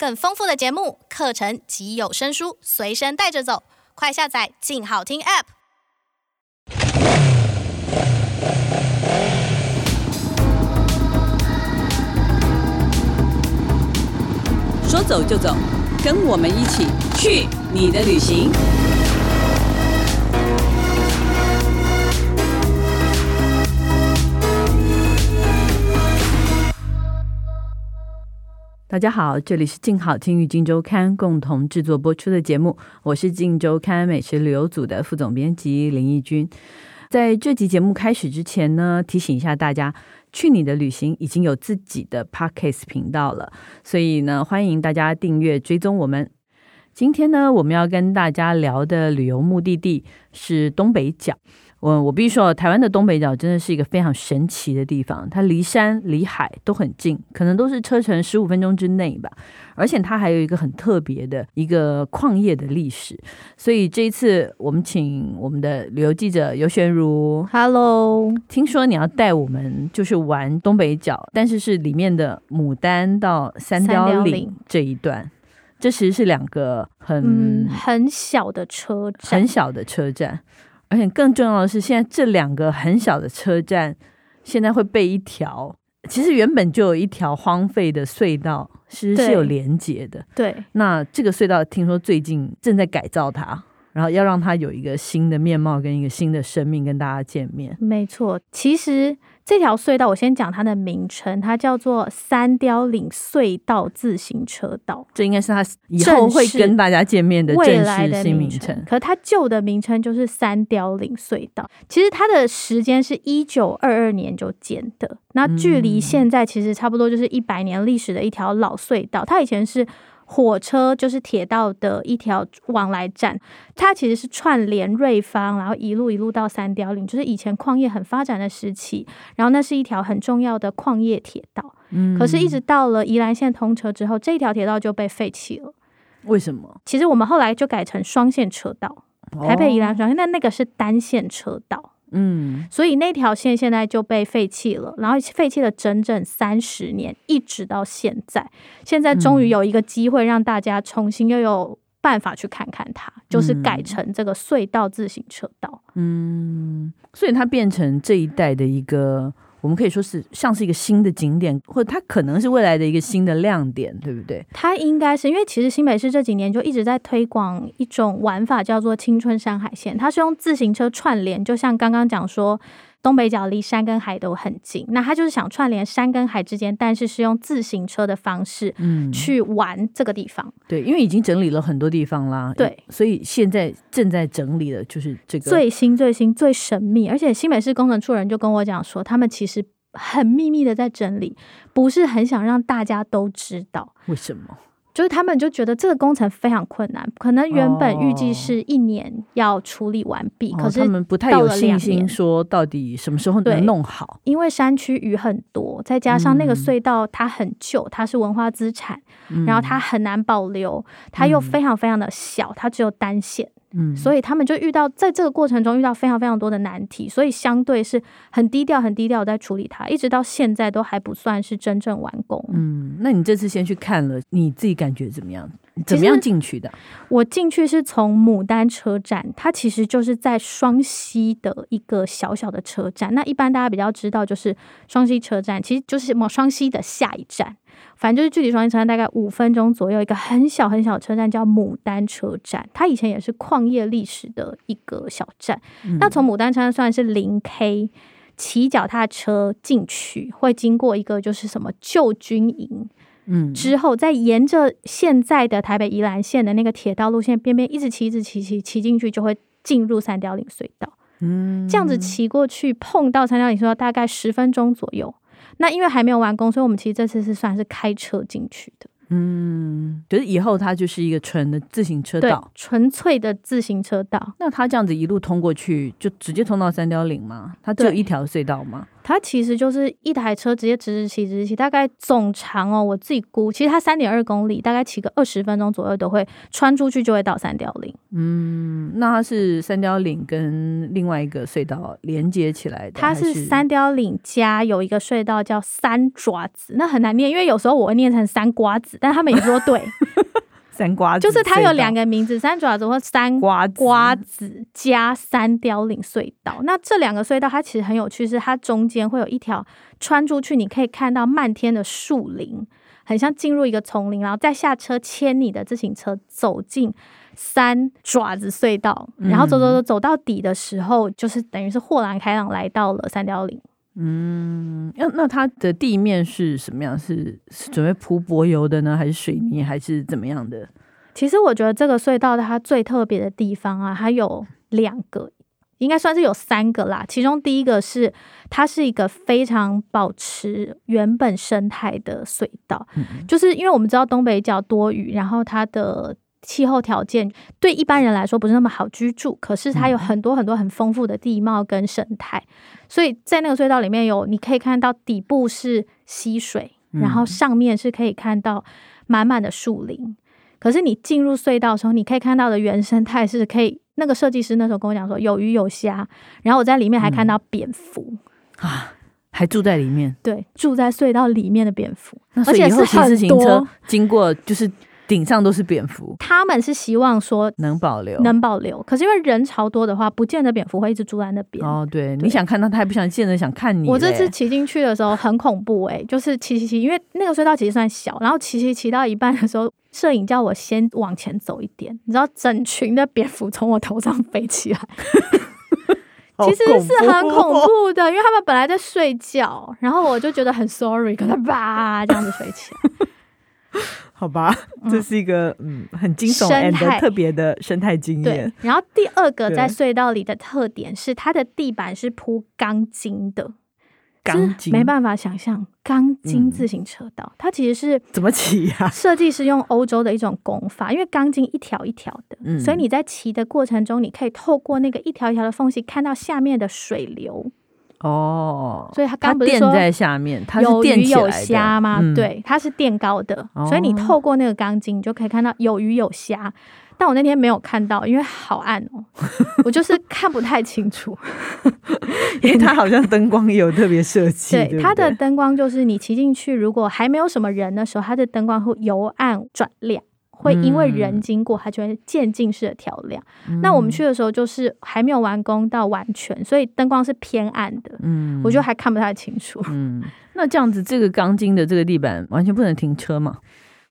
更丰富的节目、课程及有声书随身带着走，快下载“静好听 ”App。说走就走，跟我们一起去你的旅行。大家好，这里是静好听与静周刊共同制作播出的节目，我是静周刊美食旅游组的副总编辑林义君。在这集节目开始之前呢，提醒一下大家，去你的旅行已经有自己的 Podcast 频道了，所以呢，欢迎大家订阅追踪我们。今天呢，我们要跟大家聊的旅游目的地是东北角。我我必须说，台湾的东北角真的是一个非常神奇的地方。它离山离海都很近，可能都是车程十五分钟之内吧。而且它还有一个很特别的一个矿业的历史。所以这一次，我们请我们的旅游记者尤玄如，Hello，听说你要带我们就是玩东北角，但是是里面的牡丹到三貂岭这一段。这其实是两个很、嗯、很小的车站，很小的车站。而且更重要的是，现在这两个很小的车站，现在会被一条，其实原本就有一条荒废的隧道，其实是有连接的。对，那这个隧道听说最近正在改造它，然后要让它有一个新的面貌跟一个新的生命跟大家见面。没错，其实。这条隧道，我先讲它的名称，它叫做三貂岭隧道自行车道。这应该是它以后会跟大家见面的正式新名称。可它旧的名称就是三貂岭隧道。其实它的时间是一九二二年就建的，那距离现在其实差不多就是一百年历史的一条老隧道。它以前是。火车就是铁道的一条往来站，它其实是串联瑞芳，然后一路一路到三貂岭，就是以前矿业很发展的时期。然后那是一条很重要的矿业铁道。嗯，可是，一直到了宜兰线通车之后，这条铁道就被废弃了。为什么？其实我们后来就改成双线车道，台北宜兰双线，但那个是单线车道。嗯，所以那条线现在就被废弃了，然后废弃了整整三十年，一直到现在。现在终于有一个机会让大家重新又有办法去看看它，就是改成这个隧道自行车道。嗯，所以它变成这一带的一个。我们可以说是像是一个新的景点，或者它可能是未来的一个新的亮点，对不对？它应该是因为其实新北市这几年就一直在推广一种玩法，叫做青春山海线。它是用自行车串联，就像刚刚讲说。东北角离山跟海都很近，那他就是想串联山跟海之间，但是是用自行车的方式，嗯，去玩这个地方。嗯。对，因为已经整理了很多地方啦，对，所以现在正在整理的就是这个最新、最新、最神秘。而且新北市工程处人就跟我讲说，他们其实很秘密的在整理，不是很想让大家都知道。为什么？就是他们就觉得这个工程非常困难，可能原本预计是一年要处理完毕，哦、可是他们不太有信心说到底什么时候能弄好。因为山区雨很多，再加上那个隧道它很旧，它是文化资产，嗯、然后它很难保留，它又非常非常的小，它只有单线。嗯，所以他们就遇到在这个过程中遇到非常非常多的难题，所以相对是很低调、很低调在处理它，一直到现在都还不算是真正完工。嗯，那你这次先去看了，你自己感觉怎么样？怎么样进去的？我进去是从牡丹车站，它其实就是在双溪的一个小小的车站。那一般大家比较知道就是双溪车站，其实就是某双溪的下一站。反正就是距离双溪车站大概五分钟左右，一个很小很小的车站叫牡丹车站。它以前也是矿业历史的一个小站。嗯、那从牡丹车站算是零 K，骑脚踏车进去会经过一个就是什么旧军营，嗯，之后再沿着现在的台北宜兰线的那个铁道路线边边一直骑，一直骑，骑骑进去就会进入三貂岭隧道。嗯，这样子骑过去碰到三貂岭隧道大概十分钟左右。那因为还没有完工，所以我们其实这次是算是开车进去的。嗯，就是以后它就是一个纯的自行车道，纯粹的自行车道。那它这样子一路通过去，就直接通到三貂岭吗？它只有一条隧道吗？它其实就是一台车直接直直骑，直直骑，大概总长哦，我自己估，其实它三点二公里，大概骑个二十分钟左右都会穿出去，就会到三貂岭。嗯，那它是三貂岭跟另外一个隧道连接起来的？它是三貂岭加有一个隧道叫三爪子，那很难念，因为有时候我会念成三瓜子，但他们也说对。三瓜子就是它有两个名字，三爪子或三瓜瓜子加三凋零隧道。那这两个隧道它其实很有趣，是它中间会有一条穿出去，你可以看到漫天的树林，很像进入一个丛林，然后再下车牵你的自行车走进三爪子隧道，然后走走走走到底的时候，就是等于是豁然开朗来到了三貂岭。嗯，那那它的地面是什么样？是是准备铺柏油的呢，还是水泥，还是怎么样的？其实我觉得这个隧道它最特别的地方啊，它有两个，应该算是有三个啦。其中第一个是它是一个非常保持原本生态的隧道，嗯、就是因为我们知道东北角多雨，然后它的。气候条件对一般人来说不是那么好居住，可是它有很多很多很丰富的地貌跟生态，所以在那个隧道里面有，你可以看到底部是溪水，然后上面是可以看到满满的树林。可是你进入隧道的时候，你可以看到的原生态是可以，那个设计师那时候跟我讲说有鱼有虾，然后我在里面还看到蝙蝠。啊，还住在里面，对，住在隧道里面的蝙蝠，而且是自行车经过就是。顶上都是蝙蝠，他们是希望说能保留，能保留。可是因为人潮多的话，不见得蝙蝠会一直住在那边。哦，对，对你想看它，它也不想见得想看你。我这次骑进去的时候很恐怖哎、欸，就是骑骑骑，因为那个隧道其实算小，然后骑骑骑到一半的时候，摄影叫我先往前走一点，你知道，整群的蝙蝠从我头上飞起来，其实是很恐怖的，因为他们本来在睡觉，然后我就觉得很 sorry，可他叭这样子飞起来。好吧，这是一个嗯，嗯很惊悚的特别的生态经验。然后第二个在隧道里的特点是它的地板是铺钢筋的，钢筋没办法想象钢筋自行车道，嗯、它其实是怎么骑呀？设计师用欧洲的一种工法，因为钢筋一条一条的，嗯、所以你在骑的过程中，你可以透过那个一条一条的缝隙看到下面的水流。哦，所以它刚不是说垫在下面，它是垫鱼有虾吗？嗯、对，它是垫高的，哦、所以你透过那个钢筋，你就可以看到有鱼有虾。但我那天没有看到，因为好暗哦，我就是看不太清楚。因为它好像灯光也有特别设计，对，它的灯光就是你骑进去，如果还没有什么人的时候，它的灯光会由暗转亮。会因为人经过，它就会渐进式的调亮。嗯、那我们去的时候，就是还没有完工到完全，所以灯光是偏暗的。嗯，我觉得还看不太清楚。嗯，那这样子，这个钢筋的这个地板完全不能停车嘛？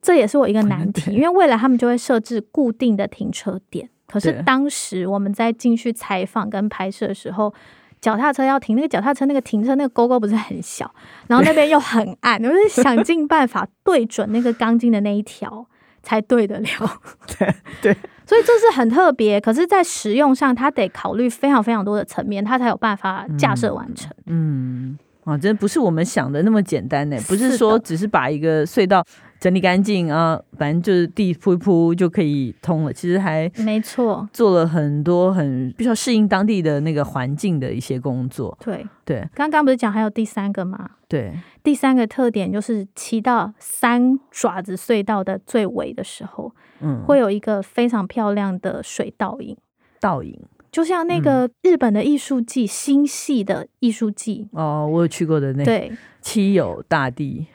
这也是我一个难题，因为未来他们就会设置固定的停车点。可是当时我们在进去采访跟拍摄的时候，脚踏车要停，那个脚踏车那个停车那个沟沟不是很小，然后那边又很暗，我就想尽办法对准那个钢筋的那一条。才对得了，对对，所以这是很特别。可是，在使用上，它得考虑非常非常多的层面，它才有办法架设完成。嗯，啊，真不是我们想的那么简单呢。不是说只是把一个隧道整理干净啊，反正就是地铺一铺就可以通了。其实还没错，做了很多很必须要适应当地的那个环境的一些工作。对对，刚刚不是讲还有第三个吗？对。第三个特点就是骑到三爪子隧道的最尾的时候，嗯，会有一个非常漂亮的水倒影。倒影就像那个日本的艺术季，新系的艺术季哦，我有去过的那个对七友大地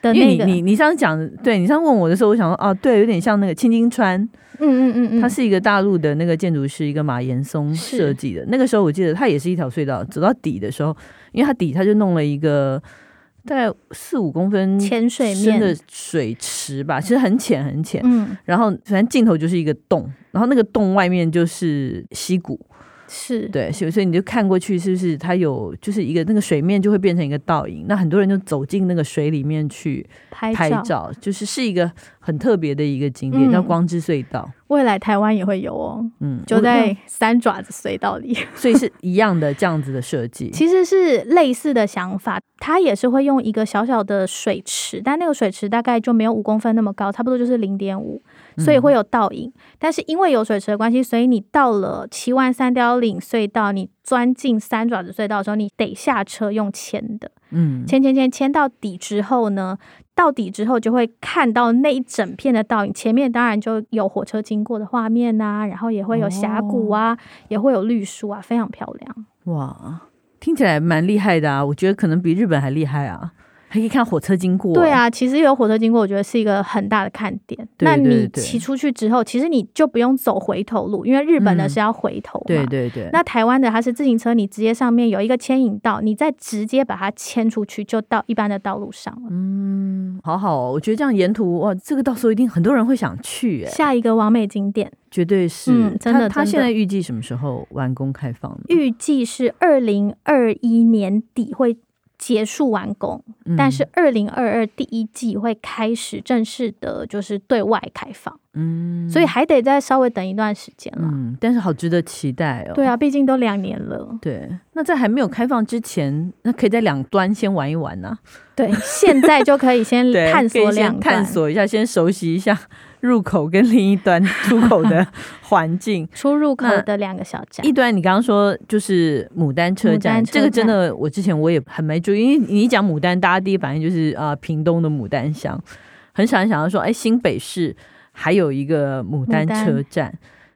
的那个。你你你上次讲，对你上次问我的时候，我想说哦，对，有点像那个青金川，嗯嗯嗯嗯，它是一个大陆的那个建筑师，一个马岩松设计的。那个时候我记得它也是一条隧道，走到底的时候，因为它底它就弄了一个。大概四五公分浅水深的水池吧，其实很浅很浅。嗯，然后反正尽头就是一个洞，然后那个洞外面就是溪谷，是对，所以所以你就看过去，是不是它有就是一个那个水面就会变成一个倒影？那很多人就走进那个水里面去拍照，拍照就是是一个很特别的一个景点，嗯、叫光之隧道。未来台湾也会有哦，嗯，就在三爪子隧道里，所以是一样的这样子的设计。其实是类似的想法，它也是会用一个小小的水池，但那个水池大概就没有五公分那么高，差不多就是零点五，所以会有倒影。嗯、但是因为有水池的关系，所以你到了七万三貂岭隧道，你钻进三爪子隧道的时候，你得下车用牵的，嗯，牵牵牵牵到底之后呢？到底之后就会看到那一整片的倒影，前面当然就有火车经过的画面啊，然后也会有峡谷啊，哦、也会有绿树啊，非常漂亮。哇，听起来蛮厉害的啊！我觉得可能比日本还厉害啊。还可以看火车经过。对啊，其实有火车经过，我觉得是一个很大的看点。对对对，那你骑出去之后，其实你就不用走回头路，因为日本的是要回头嘛。嗯、对对对。那台湾的它是自行车，你直接上面有一个牵引道，你再直接把它牵出去，就到一般的道路上了。嗯，好好哦，我觉得这样沿途哇，这个到时候一定很多人会想去。哎，下一个完美景点绝对是。嗯，真的。他现在预计什么时候完工开放呢？预计是二零二一年底会。结束完工，但是二零二二第一季会开始正式的，就是对外开放。嗯，所以还得再稍微等一段时间了。嗯，但是好值得期待哦。对啊，毕竟都两年了。对，那在还没有开放之前，那可以在两端先玩一玩呢、啊。对，现在就可以先 探索两探索一下，先熟悉一下。入口跟另一端出口的环境，出入口的两个小站。一端你刚刚说就是牡丹车站，这个真的我之前我也很没注意，因为你一讲牡丹，大家第一反应就是啊、呃，屏东的牡丹乡，很少人想到说，哎，新北市还有一个牡丹车站，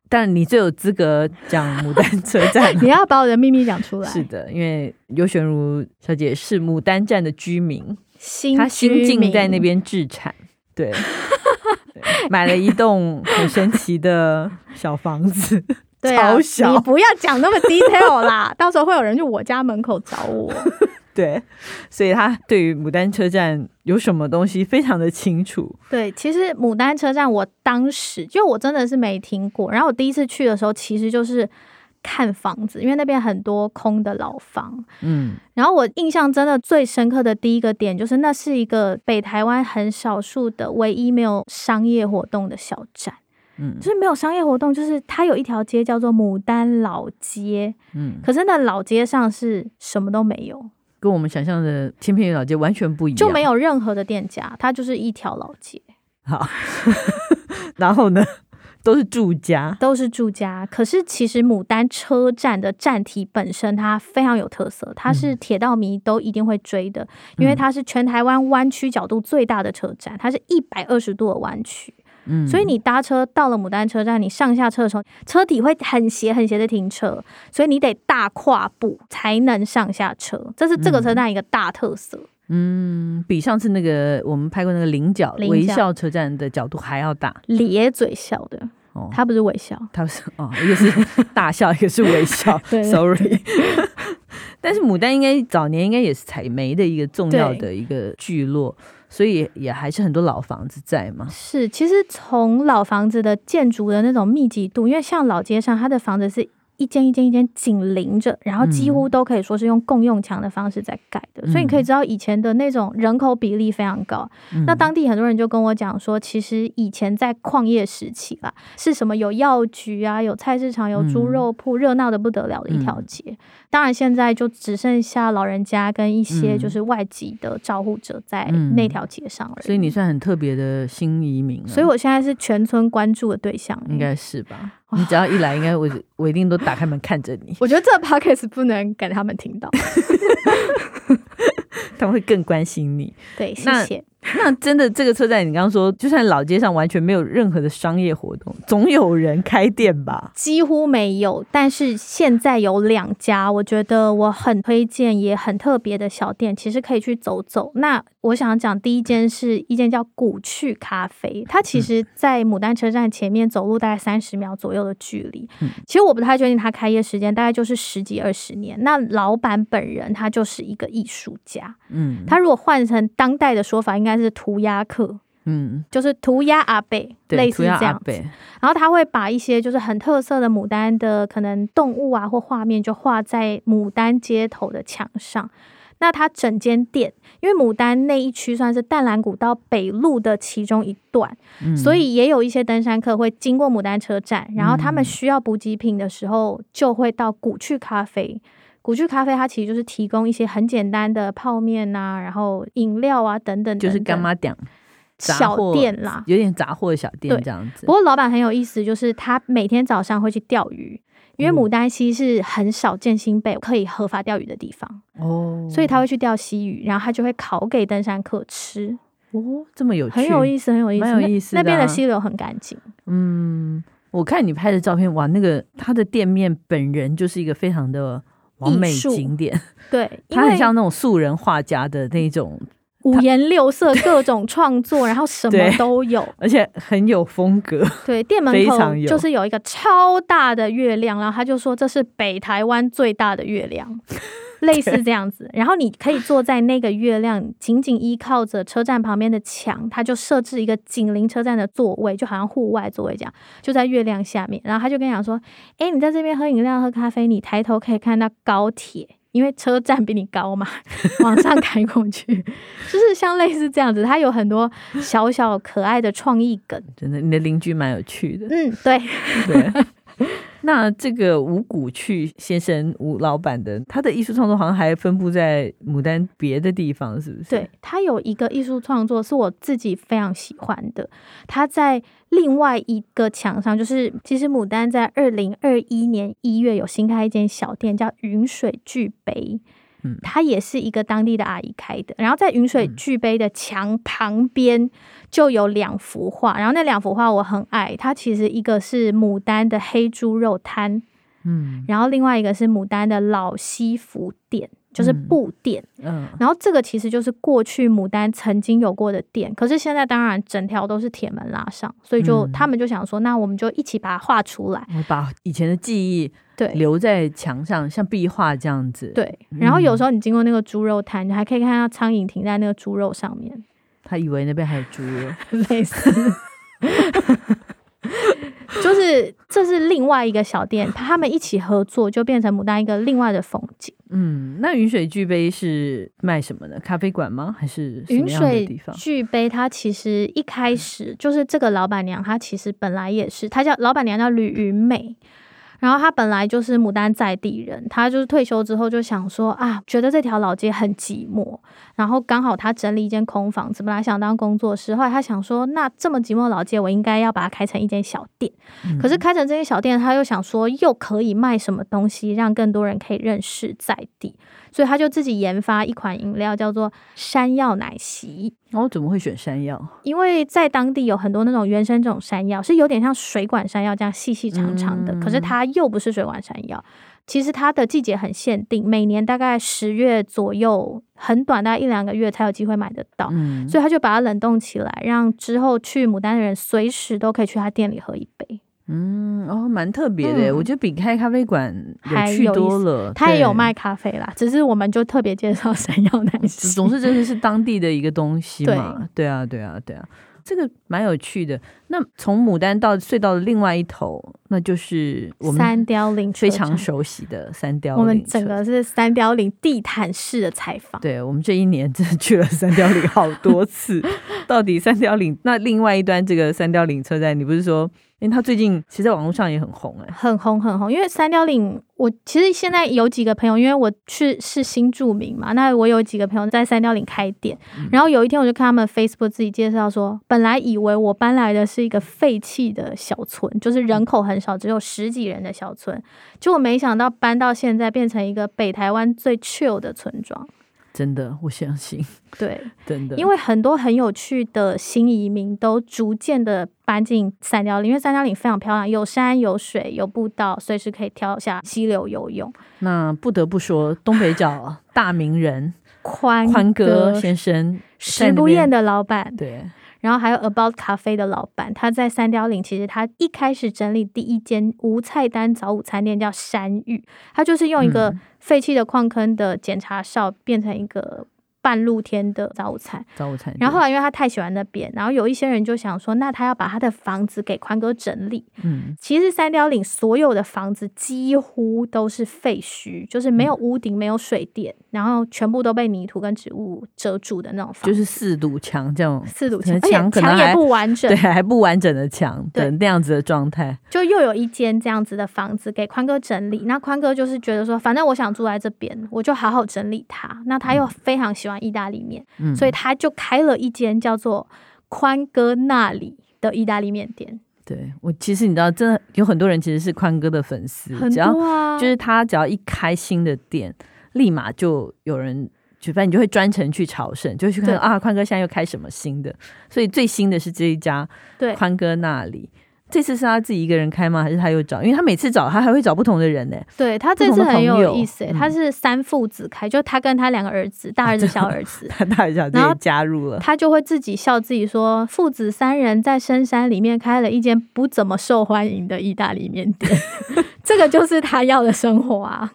但你最有资格讲牡丹车站，你要把我的秘密讲出来。是的，因为尤玄如小姐是牡丹站的居民，新她新近在那边置产，对。买了一栋很神奇的小房子，对啊，超小。你不要讲那么 detail 啦，到时候会有人去我家门口找我。对，所以他对于牡丹车站有什么东西非常的清楚。对，其实牡丹车站我当时就我真的是没听过，然后我第一次去的时候其实就是。看房子，因为那边很多空的老房，嗯，然后我印象真的最深刻的第一个点就是，那是一个北台湾很少数的唯一没有商业活动的小站，嗯，就是没有商业活动，就是它有一条街叫做牡丹老街，嗯，可是那老街上是什么都没有，跟我们想象的千片老街完全不一样，就没有任何的店家，它就是一条老街。好，然后呢？都是住家，都是住家。可是其实牡丹车站的站体本身它非常有特色，它是铁道迷都一定会追的，嗯、因为它是全台湾弯曲角度最大的车站，它是一百二十度的弯曲。嗯，所以你搭车到了牡丹车站，你上下车的时候，车体会很斜很斜的停车，所以你得大跨步才能上下车，这是这个车站一个大特色。嗯，比上次那个我们拍过那个菱角微笑车站的角度还要大，咧嘴笑的哦，他不是微笑，他是哦，一个是 大笑，一个是微笑。对，sorry。但是牡丹应该早年应该也是采煤的一个重要的一个聚落，所以也还是很多老房子在嘛。是，其实从老房子的建筑的那种密集度，因为像老街上，它的房子是。一间一间一间紧邻着，然后几乎都可以说是用共用墙的方式在盖的，嗯、所以你可以知道以前的那种人口比例非常高。嗯、那当地很多人就跟我讲说，其实以前在矿业时期啦，是什么有药局啊，有菜市场，有猪肉铺，热闹的不得了的一条街。嗯、当然现在就只剩下老人家跟一些就是外籍的照护者在那条街上而已。所以你算很特别的新移民，所以我现在是全村关注的对象，应该是吧？你只要一来，应该我我一定都打开门看着你。我觉得这个 podcast 不能给他们听到，他们会更关心你。对，谢谢。那真的这个车站，你刚刚说，就算老街上完全没有任何的商业活动，总有人开店吧？几乎没有，但是现在有两家，我觉得我很推荐，也很特别的小店，其实可以去走走。那我想讲第一间是一间叫古趣咖啡，它其实在牡丹车站前面走路大概三十秒左右的距离。嗯、其实我不太确定它开业时间，大概就是十几二十年。那老板本人他就是一个艺术家，嗯，他如果换成当代的说法，应该。应该是涂鸦客，嗯，就是涂鸦阿贝，对类似这样子。然后他会把一些就是很特色的牡丹的可能动物啊或画面，就画在牡丹街头的墙上。那他整间店，因为牡丹那一区算是淡蓝古道北路的其中一段，嗯、所以也有一些登山客会经过牡丹车站，然后他们需要补给品的时候，就会到古趣咖啡。古巨咖啡它其实就是提供一些很简单的泡面啊，然后饮料啊等等，等等，就是干妈店小店啦，有点杂货的小店这样子。不过老板很有意思，就是他每天早上会去钓鱼。因为牡丹溪是很少见新贝可以合法钓鱼的地方哦，所以他会去钓溪鱼，然后他就会烤给登山客吃哦，这么有趣，很有意思，很有意思，蛮有意思。那边的溪流很干净。嗯，我看你拍的照片，哇，那个他的店面本人就是一个非常的完美景点，对，它很像那种素人画家的那种。五颜六色，各种创作，然后什么都有，而且很有风格。对，店 门口就是有一个超大的月亮，然后他就说这是北台湾最大的月亮，类似这样子。然后你可以坐在那个月亮，紧紧依靠着车站旁边的墙，他就设置一个紧邻车站的座位，就好像户外座位这样，就在月亮下面。然后他就跟你讲说：“哎，你在这边喝饮料、喝咖啡，你抬头可以看到高铁。”因为车站比你高嘛，往上开过去，就是像类似这样子，它有很多小小可爱的创意梗。真的，你的邻居蛮有趣的。嗯，对。对。那这个吴古趣先生吴老板的他的艺术创作好像还分布在牡丹别的地方，是不是？对，他有一个艺术创作是我自己非常喜欢的，他在另外一个墙上，就是其实牡丹在二零二一年一月有新开一间小店，叫云水聚杯。嗯，它也是一个当地的阿姨开的。然后在云水聚碑的墙旁边就有两幅画，然后那两幅画我很爱。它其实一个是牡丹的黑猪肉摊，嗯，然后另外一个是牡丹的老西服店。就是布店，嗯，然后这个其实就是过去牡丹曾经有过的店，可是现在当然整条都是铁门拉上，所以就他们就想说，那我们就一起把它画出来，把以前的记忆。对。留在墙上，像壁画这样子。对，然后有时候你经过那个猪肉摊，你还可以看到苍蝇停在那个猪肉上面，他以为那边还有猪肉，类似。就是这是另外一个小店，他们一起合作，就变成牡丹一个另外的风景。嗯，那云水聚杯是卖什么的？咖啡馆吗？还是什么样的地方？云水聚杯，它其实一开始就是这个老板娘，她其实本来也是，她叫老板娘叫吕云美。然后他本来就是牡丹在地人，他就是退休之后就想说啊，觉得这条老街很寂寞，然后刚好他整理一间空房子，本来想当工作室，后来他想说，那这么寂寞的老街，我应该要把它开成一间小店。嗯、可是开成这间小店，他又想说，又可以卖什么东西，让更多人可以认识在地。所以他就自己研发一款饮料，叫做山药奶昔。哦，怎么会选山药？因为在当地有很多那种原生这种山药，是有点像水管山药这样细细长长的，嗯、可是它又不是水管山药。其实它的季节很限定，每年大概十月左右，很短，大概一两个月才有机会买得到。嗯、所以他就把它冷冻起来，让之后去牡丹的人随时都可以去他店里喝一杯。嗯，哦，蛮特别的，嗯、我觉得比开咖啡馆有趣多了。他也有卖咖啡啦，只是我们就特别介绍山药奶昔，总是真的是当地的一个东西嘛。对，对啊，对啊，对啊。这个蛮有趣的。那从牡丹到隧道的另外一头，那就是我们三貂岭非常熟悉的三貂岭。我们整个是三貂岭地毯式的采访。对，我们这一年真的去了三貂岭好多次。到底三貂岭那另外一端这个三貂岭车站，你不是说？因为他最近其实在网络上也很红哎、欸，很红很红。因为三貂岭，我其实现在有几个朋友，因为我去是新住民嘛，那我有几个朋友在三貂岭开店。嗯、然后有一天我就看他们 Facebook 自己介绍说，本来以为我搬来的是一个废弃的小村，就是人口很少，只有十几人的小村，结果没想到搬到现在变成一个北台湾最 chill 的村庄。真的，我相信。对，真的，因为很多很有趣的新移民都逐渐的搬进三貂岭，因为三貂岭非常漂亮，有山有水有步道，随时可以跳下溪流游泳。那不得不说，东北角大名人宽宽哥先生，食不厌的老板，对。然后还有 About 咖啡的老板，他在三貂岭，其实他一开始整理第一间无菜单早午餐店叫山芋，他就是用一个废弃的矿坑的检查哨变成一个半露天的早午餐，早午餐。然后后来因为他太喜欢那边，然后有一些人就想说，那他要把他的房子给宽哥整理。嗯，其实三貂岭所有的房子几乎都是废墟，就是没有屋顶、没有水电，然后全部都被泥土跟植物遮住的那种房子，就是四堵墙这样，四堵墙，墙墙也不完整，对，还不完整的墙对那样子的状态。就又有一间这样子的房子给宽哥整理，那宽哥就是觉得说，反正我想住在这边，我就好好整理它。那他又非常喜欢意大利面，嗯、所以他就开了一间叫做宽哥那里的意大利面店。对，我其实你知道，真的有很多人其实是宽哥的粉丝，很多啊，只要就是他只要一开新的店，立马就有人，就反正你就会专程去朝圣，就去看啊，宽哥现在又开什么新的，所以最新的是这一家，对，宽哥那里。这次是他自己一个人开吗？还是他又找？因为他每次找他还会找不同的人呢。对，他这次很有意思，他是三父子开，就他跟他两个儿子，大儿子、小儿子，他大儿子、小儿子也加入了，他就会自己笑自己说，父子三人在深山里面开了一间不怎么受欢迎的意大利面店，这个就是他要的生活啊。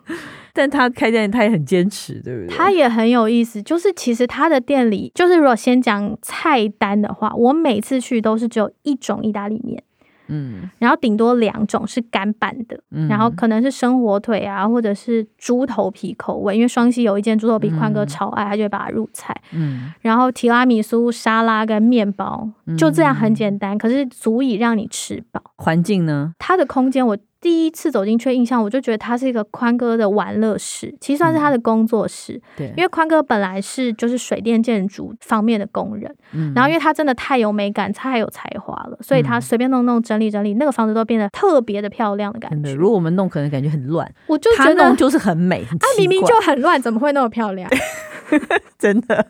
但他开店他也很坚持，对不对？他也很有意思，就是其实他的店里，就是如果先讲菜单的话，我每次去都是只有一种意大利面。嗯，然后顶多两种是干拌的，嗯，然后可能是生火腿啊，或者是猪头皮口味，因为双溪有一间猪头皮宽哥超爱，他就会把它入菜。嗯，然后提拉米苏、沙拉跟面包，就这样很简单，可是足以让你吃饱。环境呢？它的空间我。第一次走进去的印象，我就觉得他是一个宽哥的玩乐室，其实算是他的工作室。嗯、对，因为宽哥本来是就是水电建筑方面的工人，嗯，然后因为他真的太有美感，太有才华了，所以他随便弄弄整理整理，那个房子都变得特别的漂亮的感觉。如果我们弄，可能感觉很乱。我就觉得他弄就是很美，他明明就很乱，怎么会那么漂亮？真的，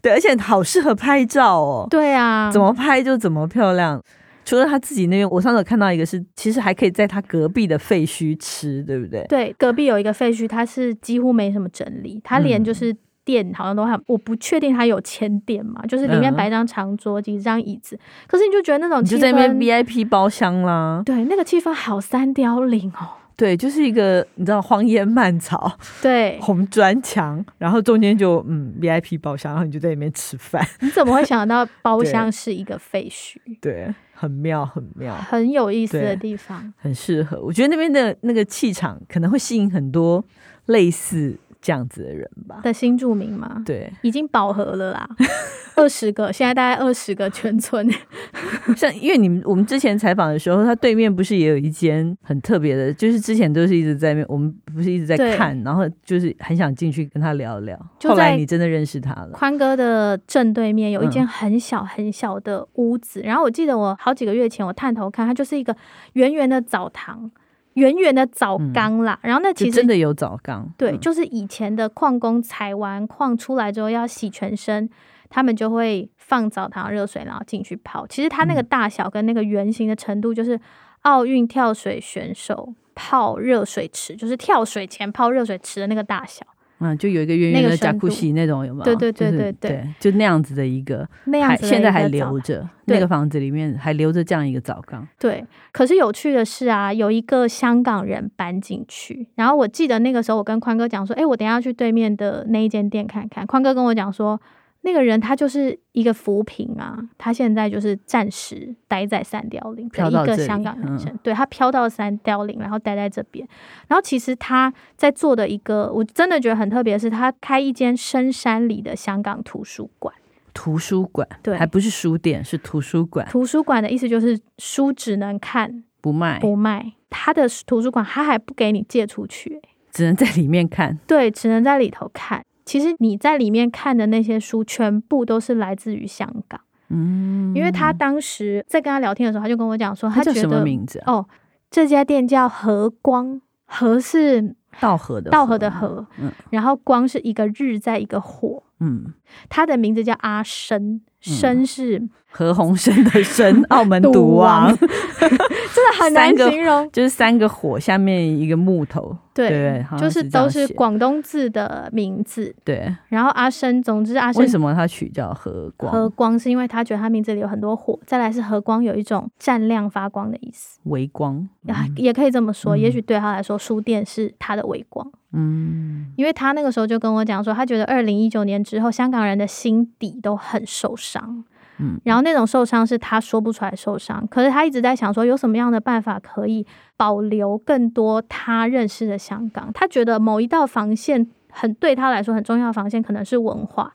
对，而且好适合拍照哦。对啊，怎么拍就怎么漂亮。除了他自己那边，我上次有看到一个是，其实还可以在他隔壁的废墟吃，对不对？对，隔壁有一个废墟，它是几乎没什么整理，它连就是店好像都还，我不确定它有签店嘛，就是里面摆张长桌，几张椅子，可是你就觉得那种就在那边 VIP 包厢啦，对，那个气氛好三凋零哦。对，就是一个你知道荒烟蔓草，对，红砖墙，然后中间就嗯 VIP 包厢，然后你就在里面吃饭。你怎么会想到包厢 是一个废墟？对，对，很妙，很妙，很有意思的地方，很适合。我觉得那边的那个气场可能会吸引很多类似。这样子的人吧，的新住民吗？对，已经饱和了啦，二十个，现在大概二十个全村。像因为你们我们之前采访的时候，他对面不是也有一间很特别的，就是之前都是一直在面，我们不是一直在看，然后就是很想进去跟他聊聊。后来你真的认识他了。宽哥的正对面有一间很小很小的屋子，嗯，然后我记得我好几个月前我探头看，它就是一个圆圆的澡堂。圆圆的澡缸啦，嗯、然后那其实真的有澡缸，对，嗯、就是以前的矿工采完矿出来之后要洗全身，他们就会放澡堂热水，然后进去泡。其实它那个大小跟那个圆形的程度，就是奥运跳水选手泡热水池，就是跳水前泡热水池的那个大小。嗯，就有一个圆圆的甲库西那种有没有？对对对对对，对，就那样子的一个，那样子现在还留着，那个房子里面还留着这样一个澡缸。对，可是有趣的是啊，有一个香港人搬进去，然后我记得那个时候我跟宽哥讲说，哎，我等一下去对面的那一间店看看。宽哥跟我讲说。那个人他就是一个浮萍啊，他现在就是暂时待在三貂岭的一个香港男生，嗯、对，他飘到三貂岭，然后待在这边。然后其实他在做的一个，我真的觉得很特别的是，他开一间深山里的香港图书馆。图书馆，对，还不是书店，是图书馆。图书馆的意思就是书只能看，不卖，不卖。他的图书馆他还不给你借出去，只能在里面看。对，只能在里头看。其实你在里面看的那些书，全部都是来自于香港。嗯，因为他当时在跟他聊天的时候，他就跟我讲说，他觉得什么名字？哦，这家店叫和光，和是道和的道和的和，嗯，然后光是一个日在一个火，嗯，他的名字叫阿生，生是何鸿燊的生，澳门赌王，真的很难形容，就是三个火下面一个木头，对，对就是都是广东字的名字，对。然后阿生，总之阿生为什么他取叫和光？和光是因为他觉得他名字里有很多火，再来是和光有一种闪亮发光的意思，微光，嗯、也可以这么说。也许对他来说，书店是他的微光，嗯，因为他那个时候就跟我讲说，他觉得二零一九年之后，香港人的心底都很受伤。嗯，然后那种受伤是他说不出来受伤，可是他一直在想说有什么样的办法可以保留更多他认识的香港。他觉得某一道防线很对他来说很重要的防线可能是文化，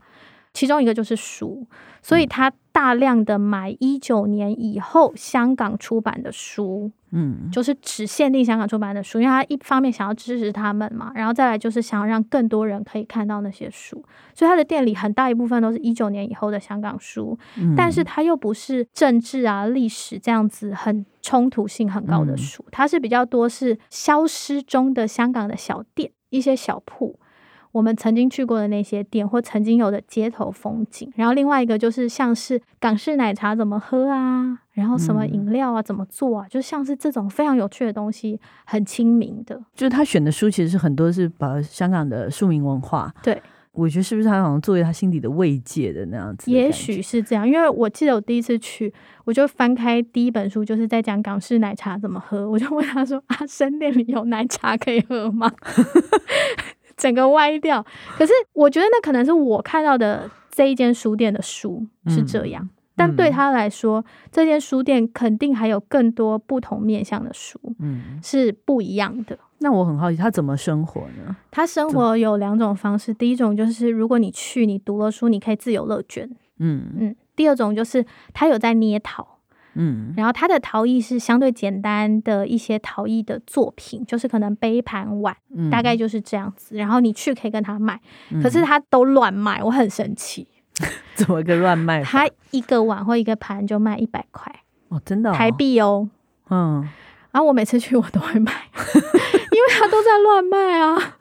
其中一个就是书，所以他大量的买一九年以后香港出版的书。嗯，就是只限定香港出版的书，因为他一方面想要支持他们嘛，然后再来就是想要让更多人可以看到那些书，所以他的店里很大一部分都是一九年以后的香港书，嗯，但是他又不是政治啊、历史这样子很冲突性很高的书，它是比较多是消失中的香港的小店，一些小铺。我们曾经去过的那些店，或曾经有的街头风景，然后另外一个就是像是港式奶茶怎么喝啊，然后什么饮料啊怎么做啊，就像是这种非常有趣的东西，很亲民的。就是他选的书其实是很多是把香港的庶民文化，对，我觉得是不是他好像作为他心底的慰藉的那样子？也许是这样，因为我记得我第一次去，我就翻开第一本书，就是在讲港式奶茶怎么喝，我就问他说：“啊生店里有奶茶可以喝吗？” 整个歪掉，可是我觉得那可能是我看到的这一间书店的书是这样，嗯、但对他来说，嗯、这间书店肯定还有更多不同面向的书，嗯，是不一样的。那我很好奇，他怎么生活呢？他生活有两种方式，第一种就是如果你去，你读了书，你可以自由乐捐，嗯嗯。第二种就是他有在捏陶。嗯，然后他的陶艺是相对简单的一些陶艺的作品，就是可能杯盘碗，嗯，大概就是这样子。然后你去可以跟他卖，可是他都乱卖，我很生气。怎么个乱卖？他一个碗或一个盘就卖一百块哦，真的，哦，台币哦。嗯，然后我每次去我都会买，因为他都在乱卖啊。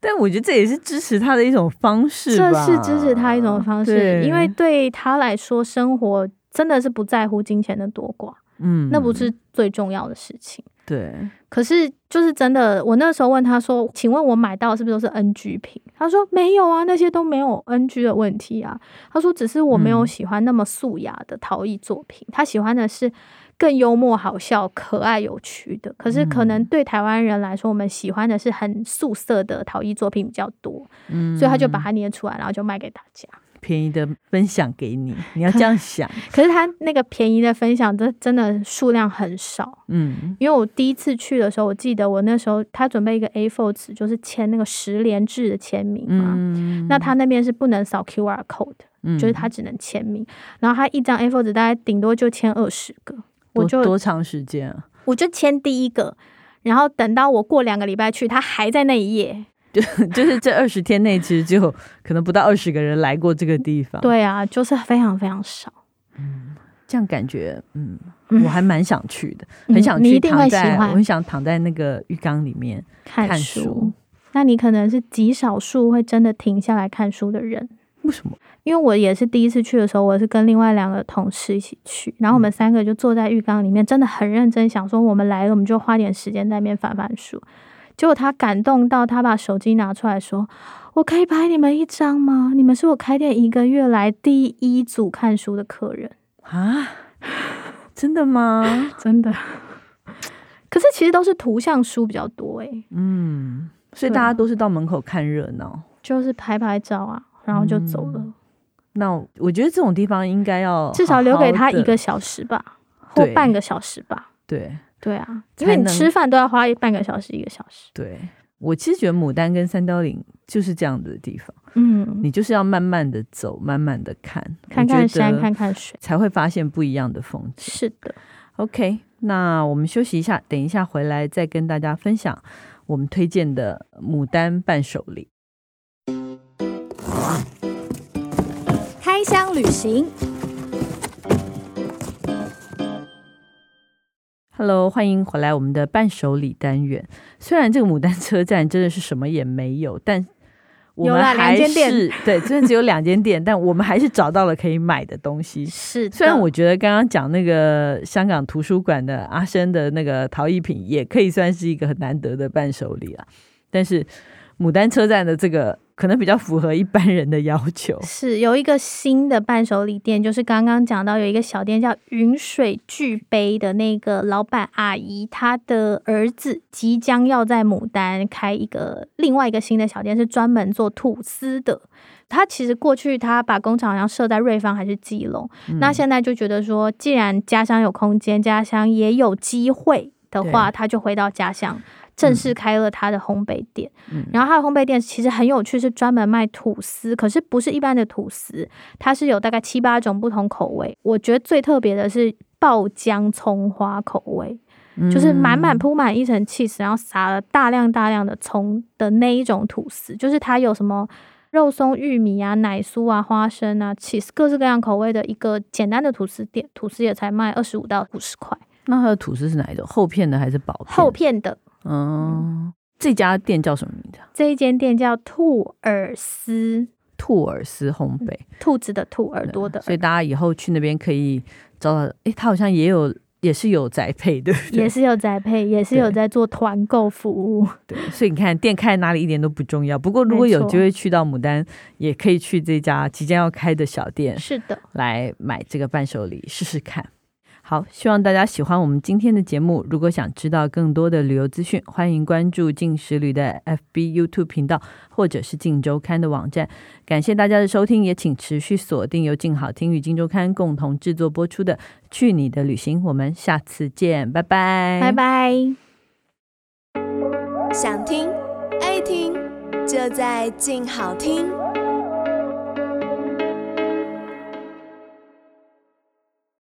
但我觉得这也是支持他的一种方式，这是支持他一种方式，因为对他来说生活。真的是不在乎金钱的多寡，嗯，那不是最重要的事情。对，可是就是真的，我那时候问他说：“请问我买到是不是都是 NG 品？”他说：“没有啊，那些都没有 NG 的问题啊。”他说：“只是我没有喜欢那么素雅的陶艺作品，嗯，他喜欢的是更幽默、好笑、可爱、有趣的。可是可能对台湾人来说，我们喜欢的是很素色的陶艺作品比较多，嗯，所以他就把它捏出来，然后就卖给大家。”便宜的分享给你，你要这样想。可是他那个便宜的分享，真真的数量很少。嗯，因为我第一次去的时候，我记得我那时候他准备一个 A4 纸，就是签那个十连制的签名嘛。嗯，那他那边是不能扫 QR code 的，嗯，就是他只能签名。然后他一张 A4 纸大概顶多就签二十个，我就多长时间啊？我就签第一个，然后等到我过两个礼拜去，他还在那一页。就 就是这二十天内，其实就可能不到二十个人来过这个地方。对啊，就是非常非常少。嗯，这样感觉，嗯，我还蛮想去的，嗯、很想去。你一定会喜欢。我很想躺在那个浴缸里面看书。看书。那你可能是极少数会真的停下来看书的人。为什么？因为我也是第一次去的时候，我是跟另外两个同事一起去，然后我们三个就坐在浴缸里面，真的很认真想说，我们来了，我们就花点时间在那边翻翻书。结果他感动到，他把手机拿出来说：“我可以拍你们一张吗？你们是我开店一个月来第一组看书的客人啊！真的吗？真的。可是其实都是图像书比较多诶。嗯，所以大家都是到门口看热闹，就是拍拍照啊，然后就走了。嗯，那我觉得这种地方应该要至少留给他一个小时吧，或半个小时吧。对。对啊，因为你吃饭都要花半个小时一个小时。对，我其实觉得牡丹跟三貂岭就是这样的地方。嗯，你就是要慢慢的走，慢慢的看，看看山，看看水，才会发现不一样的风景。是的，OK，那我们休息一下，等一下回来再跟大家分享我们推荐的牡丹伴手礼。开箱旅行。Hello，欢迎回来我们的伴手礼单元。虽然这个牡丹车站真的是什么也没有，但我们还是 对，真的只有两间店，但我们还是找到了可以买的东西。是，虽然我觉得刚刚讲那个香港图书馆的阿生的那个陶艺品，也可以算是一个很难得的伴手礼啊，但是牡丹车站的这个。可能比较符合一般人的要求。是有一个新的伴手礼店，就是刚刚讲到有一个小店叫云水巨杯的那个老板阿姨，她的儿子即将要在牡丹开一个另外一个新的小店，是专门做吐司的。他其实过去他把工厂好像设在瑞芳还是基隆，嗯、那现在就觉得说，既然家乡有空间，家乡也有机会的话，他就回到家乡。正式开了他的烘焙店，嗯、然后他的烘焙店其实很有趣，是专门卖吐司，可是不是一般的吐司，它是有大概七八种不同口味。我觉得最特别的是爆浆葱花口味，嗯、就是满满铺满一层 cheese，然后撒了大量大量的葱的那一种吐司，就是它有什么肉松、玉米啊、奶酥啊、花生啊、cheese 各式各样口味的一个简单的吐司店，吐司也才卖二十五到五十块。那它的吐司是哪一种？厚片的还是薄片？厚片的。嗯，这家店叫什么名字？这一间店叫兔耳丝，兔耳丝烘焙，兔子的兔，耳朵的。所以大家以后去那边可以找到，哎，他好像也有，也是有宅配的，也是有宅配，也是有在做团购服务。对，所以你看店开在哪里一点都不重要。不过如果有机会去到牡丹，也可以去这家即将要开的小店，是的，来买这个伴手礼试试看。好，希望大家喜欢我们今天的节目。如果想知道更多的旅游资讯，欢迎关注镜食旅的 FB、YouTube 频道，或者是静周刊的网站。感谢大家的收听，也请持续锁定由静好听与静周刊共同制作播出的《去你的旅行》。我们下次见，拜拜，拜拜。想听爱听，就在静好听。